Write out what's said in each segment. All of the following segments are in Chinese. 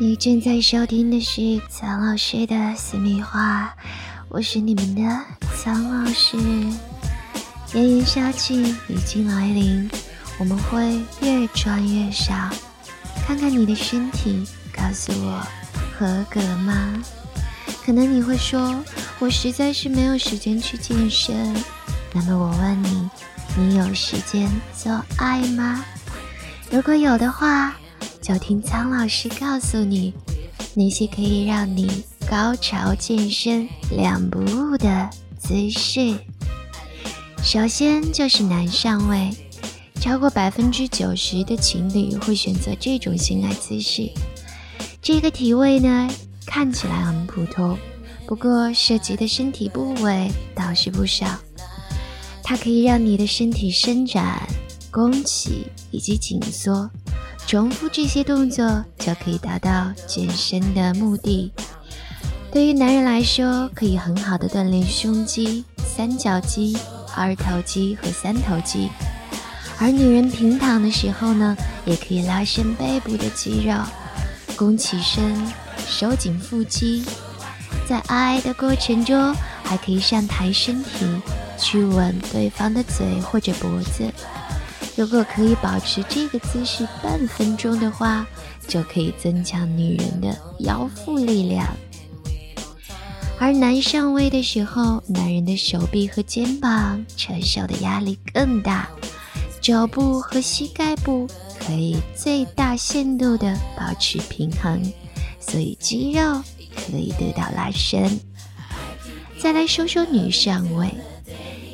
你正在收听的是苍老师的私密话，我是你们的苍老师。炎炎夏季已经来临，我们会越穿越少。看看你的身体，告诉我合格吗？可能你会说，我实在是没有时间去健身。那么我问你，你有时间做爱吗？如果有的话。就听苍老师告诉你那些可以让你高潮健身两不误的姿势。首先就是男上位，超过百分之九十的情侣会选择这种性爱姿势。这个体位呢，看起来很普通，不过涉及的身体部位倒是不少。它可以让你的身体伸展、弓起以及紧缩。重复这些动作就可以达到健身的目的。对于男人来说，可以很好的锻炼胸肌、三角肌、二头肌和三头肌；而女人平躺的时候呢，也可以拉伸背部的肌肉，弓起身，收紧腹肌。在爱的过程中，还可以上抬身体，去吻对方的嘴或者脖子。如果可以保持这个姿势半分钟的话，就可以增强女人的腰腹力量。而男上位的时候，男人的手臂和肩膀承受的压力更大，脚部和膝盖部可以最大限度的保持平衡，所以肌肉可以得到拉伸。再来说说女上位。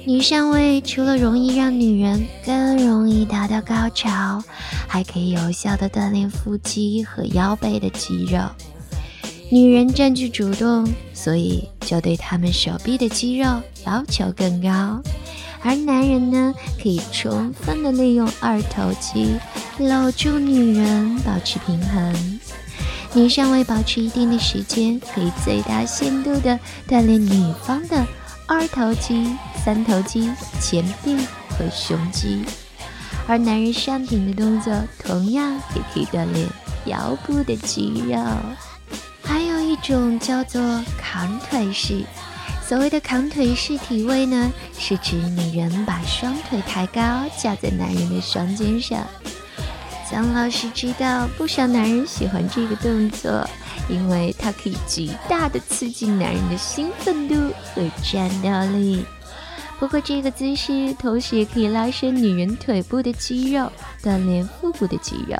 女上位除了容易让女人更容易达到高潮，还可以有效的锻炼腹肌和腰背的肌肉。女人占据主动，所以就对他们手臂的肌肉要求更高。而男人呢，可以充分的利用二头肌搂住女人，保持平衡。女上位保持一定的时间，可以最大限度的锻炼女方的。二头肌、三头肌、前臂和胸肌，而男人上顶的动作同样也可以锻炼腰部的肌肉。还有一种叫做扛腿式，所谓的扛腿式体位呢，是指女人把双腿抬高架在男人的双肩上。姜老师知道不少男人喜欢这个动作。因为它可以极大的刺激男人的兴奋度和战斗力。不过这个姿势同时也可以拉伸女人腿部的肌肉，锻炼腹部的肌肉，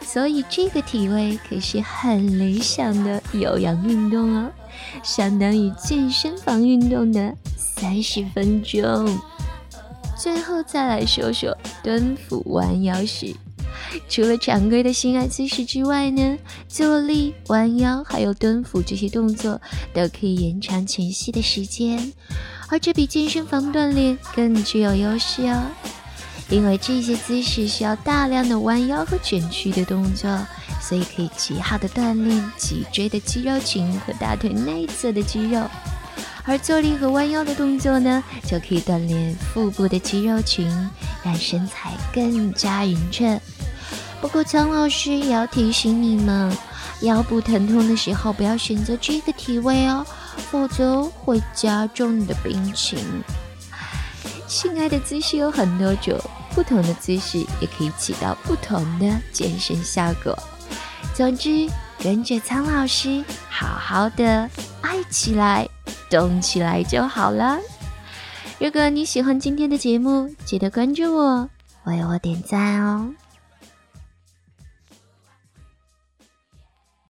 所以这个体位可是很理想的有氧运动哦，相当于健身房运动的三十分钟。最后再来说说蹲俯弯腰式。除了常规的性爱姿势之外呢，坐立、弯腰还有蹲伏这些动作都可以延长前戏的时间，而这比健身房锻炼更具有优势哦。因为这些姿势需要大量的弯腰和卷曲的动作，所以可以极好的锻炼脊椎的肌肉群和大腿内侧的肌肉，而坐立和弯腰的动作呢，就可以锻炼腹部的肌肉群，让身材更加匀称。不过，苍老师也要提醒你们，腰部疼痛的时候不要选择这个体位哦，否则会加重你的病情。性爱的姿势有很多种，不同的姿势也可以起到不同的健身效果。总之，跟着苍老师好好的爱起来、动起来就好了。如果你喜欢今天的节目，记得关注我，为我点赞哦。